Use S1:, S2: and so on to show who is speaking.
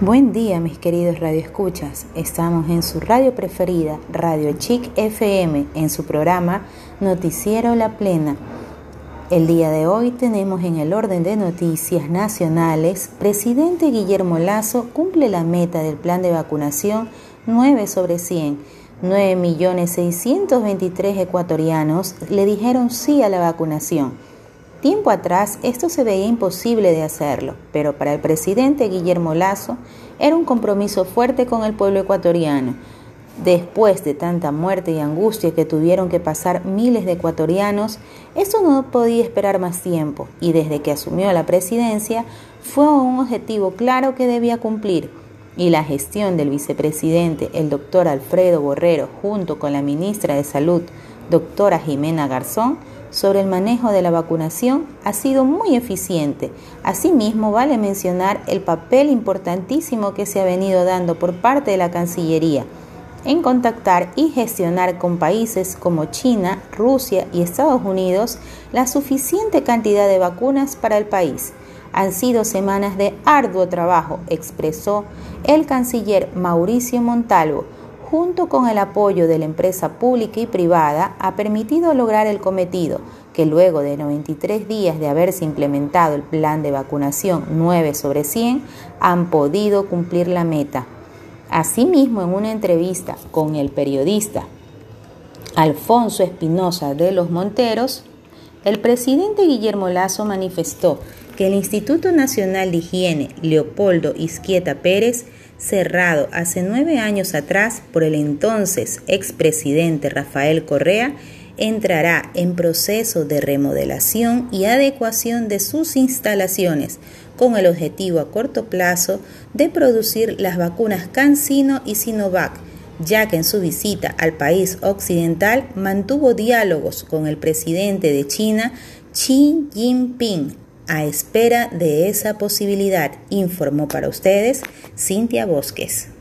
S1: Buen día mis queridos radioescuchas, estamos en su radio preferida, Radio Chic FM, en su programa Noticiero La Plena. El día de hoy tenemos en el orden de noticias nacionales, presidente Guillermo Lazo cumple la meta del plan de vacunación 9 sobre 100. 9.623.000 ecuatorianos le dijeron sí a la vacunación Tiempo atrás esto se veía imposible de hacerlo, pero para el presidente Guillermo Lazo era un compromiso fuerte con el pueblo ecuatoriano. Después de tanta muerte y angustia que tuvieron que pasar miles de ecuatorianos, esto no podía esperar más tiempo y desde que asumió la presidencia fue un objetivo claro que debía cumplir. Y la gestión del vicepresidente, el doctor Alfredo Borrero, junto con la ministra de Salud, doctora Jimena Garzón, sobre el manejo de la vacunación ha sido muy eficiente. Asimismo, vale mencionar el papel importantísimo que se ha venido dando por parte de la Cancillería en contactar y gestionar con países como China, Rusia y Estados Unidos la suficiente cantidad de vacunas para el país. Han sido semanas de arduo trabajo, expresó el canciller Mauricio Montalvo, junto con el apoyo de la empresa pública y privada, ha permitido lograr el cometido, que luego de 93 días de haberse implementado el plan de vacunación 9 sobre 100, han podido cumplir la meta. Asimismo, en una entrevista con el periodista Alfonso Espinosa de los Monteros, el presidente Guillermo Lazo manifestó que el Instituto Nacional de Higiene Leopoldo Izquieta Pérez cerrado hace nueve años atrás por el entonces expresidente Rafael Correa, entrará en proceso de remodelación y adecuación de sus instalaciones con el objetivo a corto plazo de producir las vacunas CanSino y Sinovac, ya que en su visita al país occidental mantuvo diálogos con el presidente de China, Xi Jinping, a espera de esa posibilidad, informó para ustedes Cintia Bosques.